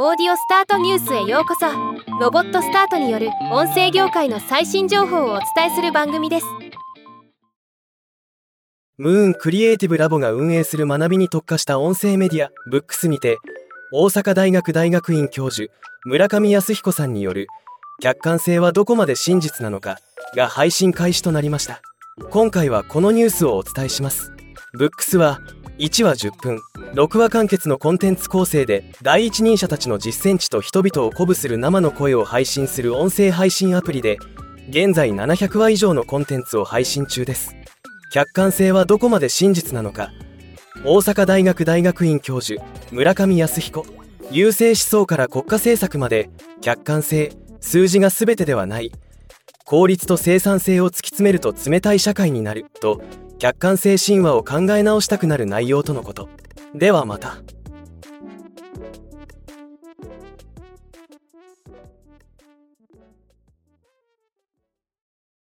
オーディオスタートニュースへようこそ。ロボットスタートによる音声業界の最新情報をお伝えする番組です。ムーンクリエイティブラボが運営する学びに特化した音声メディアブックスにて大阪大学大学院教授村上康彦さんによる客観性はどこまで真実なのかが配信開始となりました。今回はこのニュースをお伝えします。ブックスは1話10分。6話完結のコンテンツ構成で第一人者たちの実践地と人々を鼓舞する生の声を配信する音声配信アプリで現在700話以上のコンテンツを配信中です。客観性はどこまで真実なのか。大阪大学大学院教授村上康彦。優勢思想から国家政策まで客観性数字が全てではない。効率と生産性を突き詰めると冷たい社会になると客観性神話を考え直したくなる内容とのこと。ではまた。